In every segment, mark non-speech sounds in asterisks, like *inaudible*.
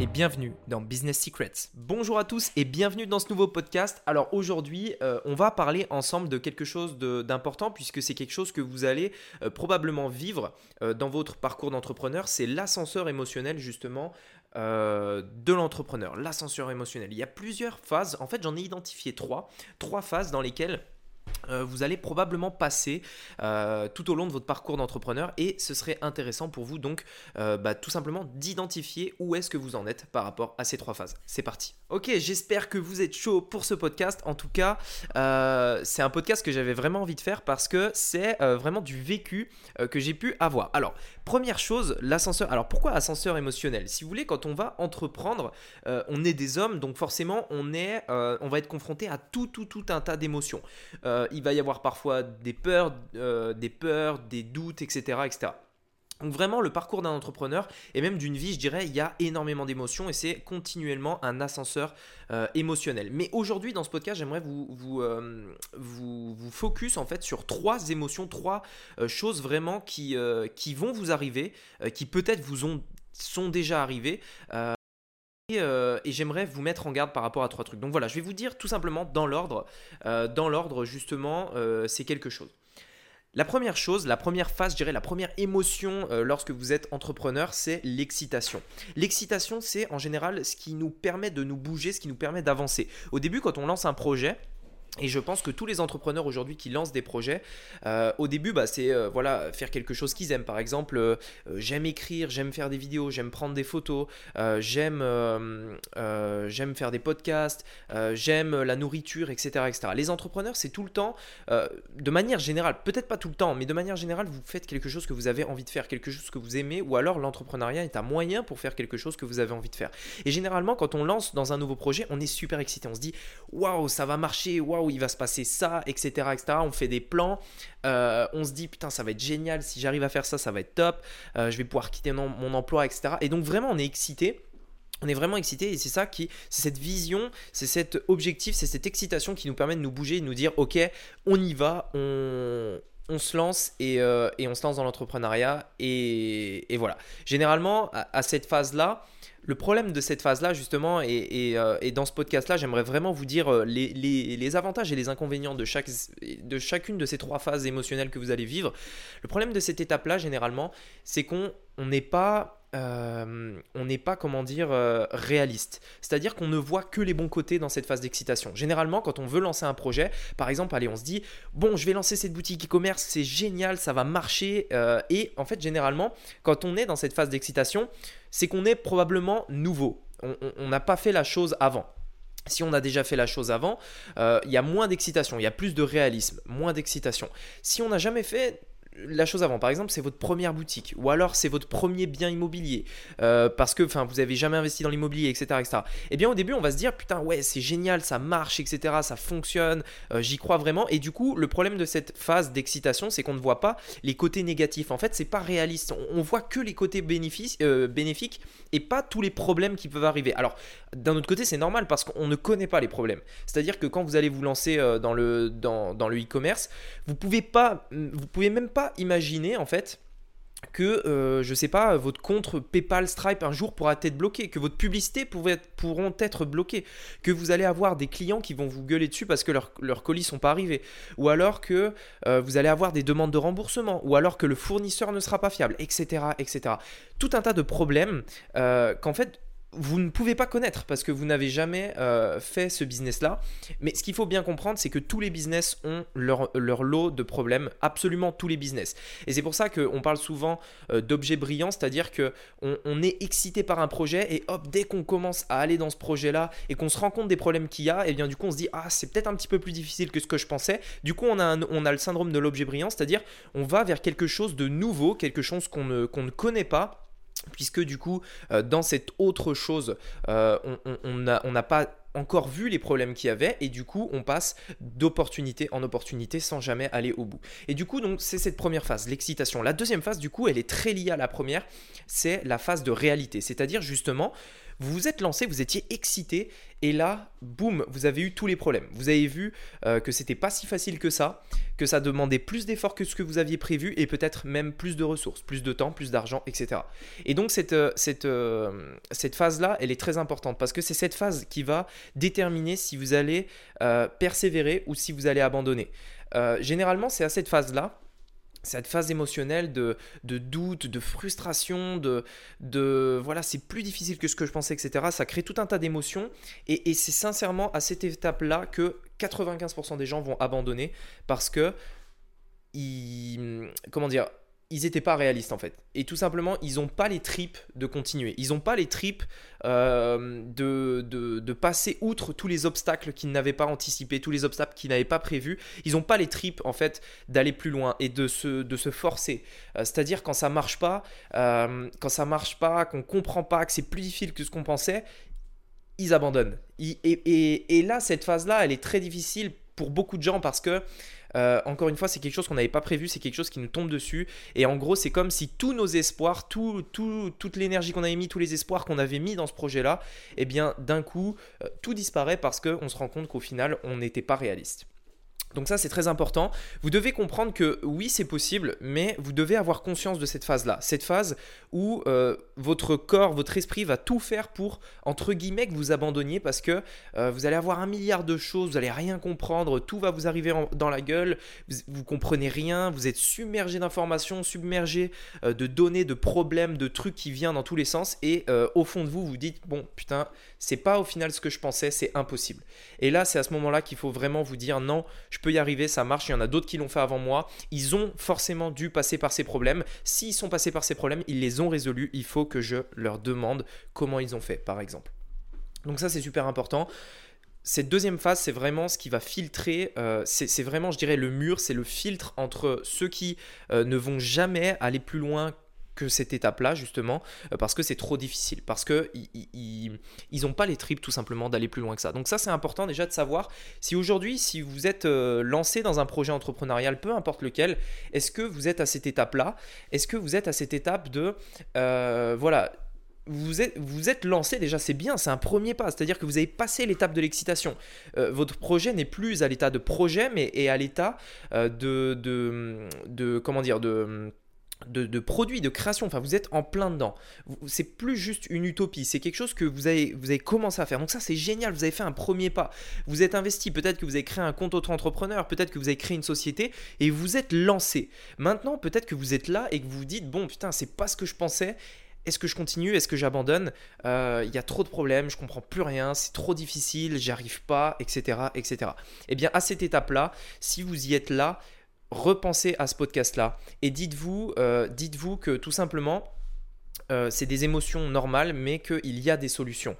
et bienvenue dans Business Secrets. Bonjour à tous et bienvenue dans ce nouveau podcast. Alors aujourd'hui, euh, on va parler ensemble de quelque chose d'important puisque c'est quelque chose que vous allez euh, probablement vivre euh, dans votre parcours d'entrepreneur. C'est l'ascenseur émotionnel justement de l'entrepreneur, l'ascenseur émotionnel. Il y a plusieurs phases, en fait j'en ai identifié trois, trois phases dans lesquelles vous allez probablement passer euh, tout au long de votre parcours d'entrepreneur et ce serait intéressant pour vous donc euh, bah, tout simplement d'identifier où est-ce que vous en êtes par rapport à ces trois phases. C'est parti. Ok, j'espère que vous êtes chaud pour ce podcast. En tout cas, c'est un podcast que j'avais vraiment envie de faire parce que c'est vraiment du vécu que j'ai pu avoir. Alors, première chose, l'ascenseur. Alors pourquoi ascenseur émotionnel? Si vous voulez, quand on va entreprendre, on est des hommes, donc forcément on, on va être confronté à tout, tout, tout un tas d'émotions. Euh, il va y avoir parfois des peurs, euh, des peurs, des doutes, etc., etc. Donc vraiment, le parcours d'un entrepreneur et même d'une vie, je dirais, il y a énormément d'émotions et c'est continuellement un ascenseur euh, émotionnel. Mais aujourd'hui, dans ce podcast, j'aimerais vous, vous, vous, vous, focus en fait sur trois émotions, trois choses vraiment qui, qui vont vous arriver, qui peut-être vous ont, sont déjà arrivées. Euh, et, j'aimerais vous mettre en garde par rapport à trois trucs. Donc voilà, je vais vous dire tout simplement dans l'ordre. Euh, dans l'ordre, justement, euh, c'est quelque chose. La première chose, la première phase, je dirais, la première émotion lorsque vous êtes entrepreneur, c'est l'excitation. L'excitation, c'est en général ce qui nous permet de nous bouger, ce qui nous permet d'avancer. Au début, quand on lance un projet, et je pense que tous les entrepreneurs aujourd'hui qui lancent des projets, euh, au début, bah, c'est euh, voilà, faire quelque chose qu'ils aiment. Par exemple, euh, j'aime écrire, j'aime faire des vidéos, j'aime prendre des photos, j'aime faire des podcasts, j'aime la nourriture, etc., etc. Les entrepreneurs, c'est tout le temps, de manière générale, peut-être pas tout le temps, mais de manière générale, vous faites quelque chose que vous avez envie de faire, quelque chose que vous aimez, ou alors l'entrepreneuriat est un moyen pour faire quelque chose que vous avez envie de faire. Et généralement, quand on lance dans un nouveau projet, on est super excité, on se dit, waouh, ça va marcher, waouh où il va se passer ça, etc. etc. On fait des plans, euh, on se dit putain ça va être génial, si j'arrive à faire ça, ça va être top, euh, je vais pouvoir quitter mon, emploi, etc. Et donc vraiment on est excité. On est vraiment excité et c'est ça qui, c'est cette vision, c'est cet objectif, c'est cette excitation qui nous permet de nous bouger, de nous dire ok, on y va, on, on se lance et, euh, on se lance dans l'entrepreneuriat et, voilà. Généralement, à cette phase-là, le problème de cette phase-là, justement, euh, et, dans ce podcast-là, j'aimerais vraiment vous dire euh, les, avantages et les inconvénients de, chacune de ces trois phases émotionnelles que vous allez vivre. Le problème de cette étape-là, généralement, c'est qu'on n'est pas euh, on n'est pas, comment dire, réaliste. C'est-à-dire qu'on ne voit que les bons côtés dans cette phase d'excitation. Généralement, quand on veut lancer un projet, par exemple, allez, on se dit, bon, je vais lancer cette boutique e-commerce, c'est génial, ça va marcher. Et en fait, généralement, quand on est dans cette phase d'excitation, c'est qu'on est probablement nouveau. On n'a pas fait la chose avant. Si on a déjà fait la chose avant, il y a moins d'excitation, il y a plus de réalisme, moins d'excitation. Si on n'a jamais fait la chose avant. Par exemple, c'est votre première boutique ou alors c'est votre premier bien immobilier euh, parce que vous n'avez jamais investi dans l'immobilier, etc., etc. Eh bien, au début, on va se dire putain, ouais, c'est génial, ça marche, etc., ça fonctionne, euh, j'y crois vraiment. Et du coup, le problème de cette phase d'excitation, c'est qu'on ne voit pas les côtés négatifs. En fait, c'est pas réaliste. On, voit que les côtés euh, bénéfiques et pas tous les problèmes qui peuvent arriver. Alors, d'un autre côté, c'est normal parce qu'on ne connaît pas les problèmes. C'est-à-dire que quand vous allez vous lancer dans le dans le e-commerce, vous pouvez pas, vous pouvez même pas imaginer en fait que, euh, je sais pas, votre compte PayPal Stripe un jour pourra être bloqué, que votre publicité pourront être bloquées, que vous allez avoir des clients qui vont vous gueuler dessus parce que leurs colis sont pas arrivés, ou alors que euh, vous allez avoir des demandes de remboursement, ou alors que le fournisseur ne sera pas fiable, etc. etc. Tout un tas de problèmes euh, qu'en fait vous ne pouvez pas connaître parce que vous n'avez jamais euh, fait ce business-là. Mais ce qu'il faut bien comprendre, c'est que tous les business ont leur, lot de problèmes, absolument tous les business. Et c'est pour ça qu'on parle souvent euh, d'objets brillants, c'est-à-dire qu'on on est excité par un projet et hop, dès qu'on commence à aller dans ce projet-là et qu'on se rend compte des problèmes qu'il y a, et eh bien du coup on se dit ah c'est peut-être un petit peu plus difficile que ce que je pensais. Du coup on a, on a le syndrome de l'objet brillant, c'est-à-dire on va vers quelque chose de nouveau, quelque chose qu'on ne, qu'on ne connaît pas puisque du coup, euh, dans cette autre chose, euh, on n'a pas encore vu les problèmes qu'il y avait et du coup on passe d'opportunité en opportunité sans jamais aller au bout. Et du coup donc c'est cette première phase, l'excitation. La deuxième phase du coup elle est très liée à la première, c'est la phase de réalité, c'est-à-dire justement vous vous êtes lancé, vous étiez excité, et là, boum, vous avez eu tous les problèmes. Vous avez vu euh, que c'était pas si facile que ça, que ça demandait plus d'efforts que ce que vous aviez prévu, et peut-être même plus de ressources, plus de temps, plus d'argent, etc. Et donc cette, euh, cette, euh, cette phase-là, elle est très importante, parce que c'est cette phase qui va déterminer si vous allez persévérer ou si vous allez abandonner. généralement, c'est à cette phase-là cette phase émotionnelle de, doute, de frustration, de, de voilà, c'est plus difficile que ce que je pensais, etc. Ça crée tout un tas d'émotions et, et c'est sincèrement à cette étape-là que 95% des gens vont abandonner parce que ils, comment dire, ils n'étaient pas réalistes en fait. Et tout simplement, ils n'ont pas les tripes de continuer. Ils n'ont pas les tripes euh, de, de, passer outre tous les obstacles qu'ils n'avaient pas anticipés, tous les obstacles qu'ils n'avaient pas prévus. Ils n'ont pas les tripes en fait d'aller plus loin et de se, de se forcer. Euh, c'est-à-dire quand ça marche pas, euh, quand ça marche pas, qu'on comprend pas, que c'est plus difficile que ce qu'on pensait, ils abandonnent. et, et, et là, cette phase-là, elle est très difficile pour beaucoup de gens parce que euh, encore une fois, c'est quelque chose qu'on n'avait pas prévu, c'est quelque chose qui nous tombe dessus. Et en gros, c'est comme si tous nos espoirs, tout, toute l'énergie qu'on avait mis, tous les espoirs qu'on avait mis dans ce projet-là, eh bien, d'un coup, euh, tout disparaît parce qu'on se rend compte qu'au final, on n'était pas réaliste. Donc ça c'est très important. Vous devez comprendre que oui c'est possible, mais vous devez avoir conscience de cette phase-là. Cette phase où euh, votre corps, votre esprit va tout faire pour, entre guillemets, que vous abandonniez parce que euh, vous allez avoir un milliard de choses, vous allez rien comprendre, tout va vous arriver dans la gueule, vous, vous, comprenez rien, vous êtes submergé d'informations, submergé euh, de données, de problèmes, de trucs qui viennent dans tous les sens et au fond de vous vous dites bon putain c'est pas au final ce que je pensais, c'est impossible. Et là c'est à ce moment-là qu'il faut vraiment vous dire non, je y arriver, ça marche, il y en a d'autres qui l'ont fait avant moi. Ils ont forcément dû passer par ces problèmes. S'ils sont passés par ces problèmes, ils les ont résolus. Il faut que je leur demande comment ils ont fait, par exemple. Donc ça, c'est super important cette deuxième phase, c'est vraiment ce qui va filtrer, euh, c'est vraiment, je dirais, le mur, c'est le filtre entre ceux qui euh, ne vont jamais aller plus loin que cette étape-là, justement, euh, parce que c'est trop difficile, parce qu'ils ils n'ont pas les tripes tout simplement d'aller plus loin que ça. Donc ça, c'est important déjà de savoir si aujourd'hui, si vous êtes euh, lancé dans un projet entrepreneurial, peu importe lequel, est-ce que vous êtes à cette étape-là? Est-ce que vous êtes à cette étape de, euh, voilà, vous êtes, vous êtes lancé déjà, c'est bien, c'est un premier pas, c'est-à-dire que vous avez passé l'étape de l'excitation. votre projet n'est plus à l'état de projet, mais est à l'état de, de, de, comment dire, de de, produits, de création. Enfin, vous êtes en plein dedans. C'est plus juste une utopie. C'est quelque chose que vous avez, vous avez commencé à faire. Donc ça, c'est génial. Vous avez fait un premier pas. Vous êtes investi. Peut-être que vous avez créé un compte auto-entrepreneur. Peut-être que vous avez créé une société et vous êtes lancé. Maintenant, peut-être que vous êtes là et que vous vous dites bon, putain, c'est pas ce que je pensais. Est-ce que je continue? Est-ce que j'abandonne? Euh, Il y a trop de problèmes, je comprends plus rien, c'est trop difficile, j'y arrive pas, etc., etc. Eh bien, à cette étape-là, si vous y êtes là, repensez à ce podcast-là. Et dites-vous euh, que tout simplement, euh, c'est des émotions normales, mais qu'il y a des solutions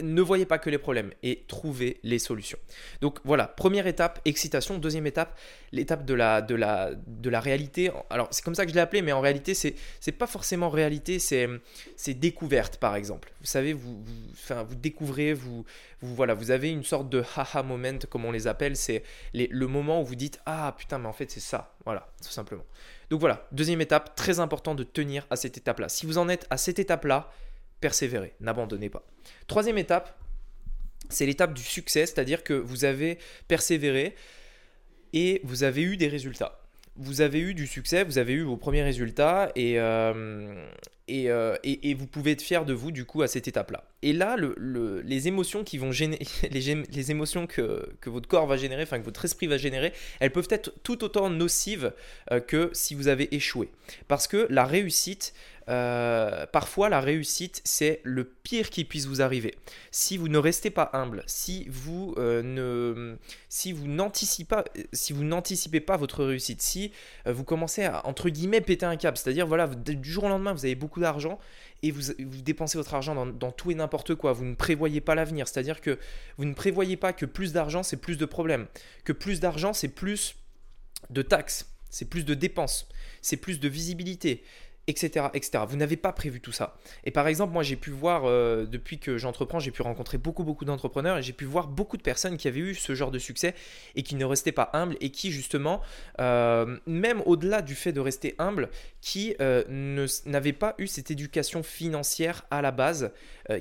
ne voyez pas que les problèmes et trouvez les solutions. Donc voilà, première étape, excitation. Deuxième étape, l'étape de la, de, la, de la réalité. Alors c'est comme ça que je l'ai appelé, mais en réalité, c'est n'est pas forcément réalité, c'est découverte par exemple. Vous savez, vous, vous, enfin, vous découvrez, vous, vous, voilà, vous avez une sorte de haha moment, comme on les appelle. C'est le moment où vous dites Ah putain, mais en fait c'est ça. Voilà, tout simplement. Donc voilà, deuxième étape, très important de tenir à cette étape-là. Si vous en êtes à cette étape-là, persévérez, n'abandonnez pas. Troisième étape, c'est l'étape du succès, c'est-à-dire que vous avez persévéré et vous avez eu des résultats. Vous avez eu du succès, vous avez eu vos premiers résultats et, euh, euh, et, et, vous pouvez être fier de vous du coup à cette étape-là. Et là, le, les émotions qui vont gêner, *laughs* les, émotions que, que, votre corps va générer, enfin que votre esprit va générer, elles peuvent être tout autant nocives euh, que si vous avez échoué. Parce que la réussite, euh, parfois la réussite c'est le pire qui puisse vous arriver. Si vous ne restez pas humble, si vous ne, si vous n'anticipez pas, si vous n'anticipez pas votre réussite, si vous commencez à entre guillemets péter un câble, c'est-à-dire voilà du jour au lendemain vous avez beaucoup d'argent et vous, dépensez votre argent dans, dans, tout et n'importe quoi. Vous ne prévoyez pas l'avenir, c'est-à-dire que vous ne prévoyez pas que plus d'argent c'est plus de problèmes, que plus d'argent c'est plus de taxes, c'est plus de dépenses, c'est plus de visibilité, etc., etc. Vous n'avez pas prévu tout ça. Et par exemple, moi, j'ai pu voir, euh, depuis que j'entreprends, j'ai pu rencontrer beaucoup, beaucoup d'entrepreneurs et j'ai pu voir beaucoup de personnes qui avaient eu ce genre de succès et qui ne restaient pas humbles et qui, justement, euh, même au-delà du fait de rester humble, qui euh, n'avaient pas eu cette éducation financière à la base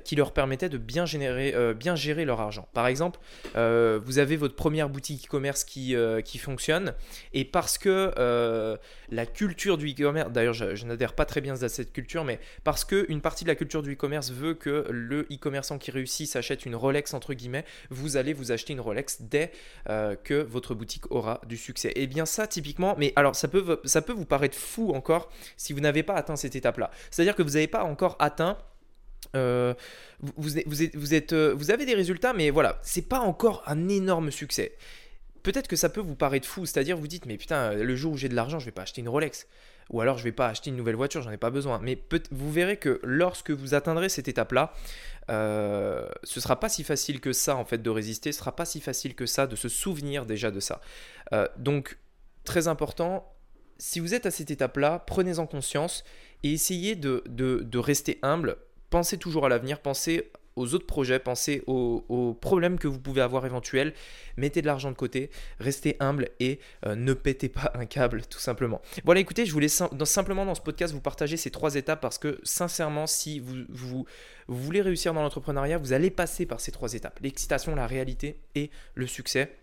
qui leur permettait de bien, générer, bien gérer leur argent. Par exemple, vous avez votre première boutique e-commerce qui, qui fonctionne et parce que la culture du e-commerce, d'ailleurs, je, n'adhère pas très bien à cette culture, mais parce qu'une partie de la culture du e-commerce veut que le e-commerçant qui réussit s'achète une Rolex, entre guillemets, vous allez vous acheter une Rolex dès euh, que votre boutique aura du succès. Et eh bien ça, typiquement, mais alors ça peut, ça peut vous paraître fou encore si vous n'avez pas atteint cette étape-là. C'est-à-dire que vous n'avez pas encore atteint euh, euh, vous avez des résultats, mais voilà, c'est pas encore un énorme succès. Peut-être que ça peut vous paraître fou, c'est-à-dire vous dites, mais putain, le jour où j'ai de l'argent, je vais pas acheter une Rolex ou alors je vais pas acheter une nouvelle voiture, j'en ai pas besoin. Mais vous verrez que lorsque vous atteindrez cette étape-là, euh, ce sera pas si facile que ça en fait de résister, ce sera pas si facile que ça de se souvenir déjà de ça. Euh, donc très important, si vous êtes à cette étape-là, prenez-en conscience et essayez de rester humble. Pensez toujours à l'avenir, pensez aux autres projets, pensez aux, problèmes que vous pouvez avoir éventuels, mettez de l'argent de côté, restez humble et euh, ne pétez pas un câble tout simplement. Voilà, écoutez, je voulais simplement dans ce podcast vous partager ces trois étapes parce que sincèrement, si vous, vous voulez réussir dans l'entrepreneuriat, vous allez passer par ces trois étapes, l'excitation, la réalité et le succès.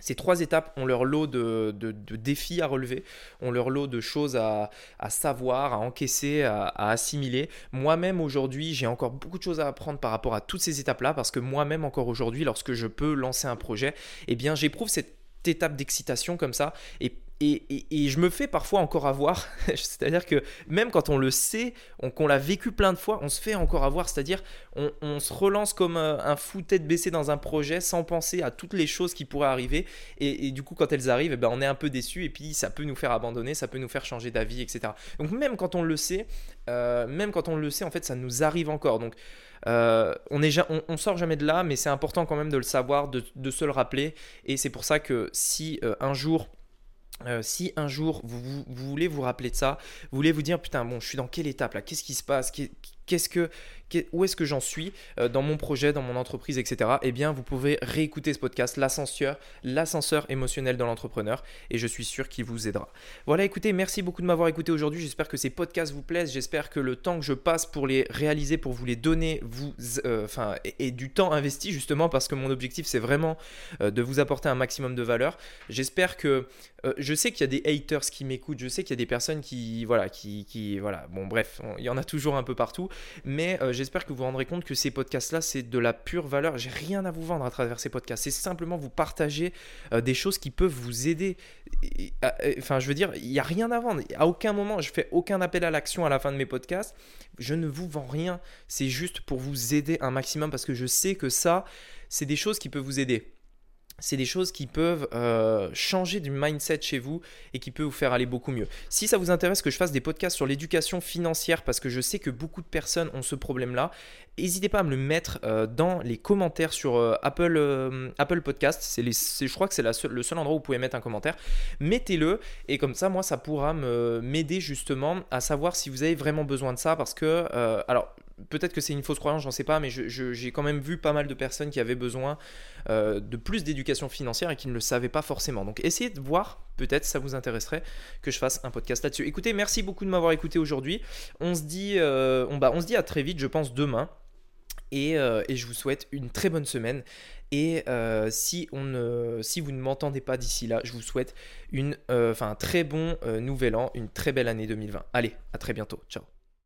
Ces trois étapes ont leur lot de, défis à relever, ont leur lot de choses à, savoir, à encaisser, à, assimiler. Moi-même aujourd'hui, j'ai encore beaucoup de choses à apprendre par rapport à toutes ces étapes-là, parce que moi-même encore aujourd'hui, lorsque je peux lancer un projet, eh bien j'éprouve cette étape d'excitation comme ça, et, je me fais parfois encore avoir, *laughs* c'est-à-dire que même quand on le sait, qu'on l'a vécu plein de fois, on se fait encore avoir, c'est-à-dire on, se relance comme un, fou tête baissée dans un projet sans penser à toutes les choses qui pourraient arriver, et, du coup quand elles arrivent, eh ben, on est un peu déçu, et puis ça peut nous faire abandonner, ça peut nous faire changer d'avis, etc. Donc même quand on le sait, euh, même quand on le sait, en fait ça nous arrive encore. Donc euh, on, est, sort jamais de là, mais c'est important quand même de le savoir, de, se le rappeler, et c'est pour ça que si euh, un jour euh, si un jour vous, voulez vous rappeler de ça, vous voulez vous dire putain bon je suis dans quelle étape là, qu'est-ce qui se passe, où est-ce que j'en suis euh, dans mon projet, dans mon entreprise, etc. Eh bien, vous pouvez réécouter ce podcast, l'ascenseur, l'ascenseur émotionnel dans l'entrepreneur, et je suis sûr qu'il vous aidera. Voilà, écoutez, merci beaucoup de m'avoir écouté aujourd'hui. J'espère que ces podcasts vous plaisent. J'espère que le temps que je passe pour les réaliser, pour vous les donner, vous, euh, et, du temps investi justement, parce que mon objectif c'est vraiment euh, de vous apporter un maximum de valeur. J'espère que, je sais qu'il y a des haters qui m'écoutent, je sais qu'il y a des personnes qui, voilà, qui voilà, bon bref, il y en a toujours un peu partout, mais j'espère que vous vous rendrez compte que ces podcasts-là, c'est de la pure valeur. J'ai rien à vous vendre à travers ces podcasts. C'est simplement vous partager euh, des choses qui peuvent vous aider. enfin, je veux dire, il n'y a rien à vendre. À aucun moment, je fais aucun appel à l'action à la fin de mes podcasts. Je ne vous vends rien. C'est juste pour vous aider un maximum parce que je sais que ça, c'est des choses qui peuvent vous aider c'est des choses qui peuvent euh, changer du mindset chez vous et qui peuvent vous faire aller beaucoup mieux. Si ça vous intéresse que je fasse des podcasts sur l'éducation financière, parce que je sais que beaucoup de personnes ont ce problème-là, n'hésitez pas à me le mettre euh, dans les commentaires sur euh, Apple, Apple Podcast. C'est je crois que c'est le seul endroit où vous pouvez mettre un commentaire. Mettez-le et comme ça, moi, ça pourra m'aider justement à savoir si vous avez vraiment besoin de ça, parce que, alors, peut-être que c'est une fausse croyance, j'en sais pas, mais j'ai quand même vu pas mal de personnes qui avaient besoin euh, de plus d'éducation financière et qui ne le savaient pas forcément. Donc essayez de voir, peut-être ça vous intéresserait que je fasse un podcast là-dessus. Écoutez, merci beaucoup de m'avoir écouté aujourd'hui. On se dit, euh, on, bah, on se dit à très vite, je pense demain. Et, euh, je vous souhaite une très bonne semaine. Et si, vous ne m'entendez pas d'ici là, je vous souhaite un très bon nouvel an, une très belle année 2020. Allez, à très bientôt. Ciao.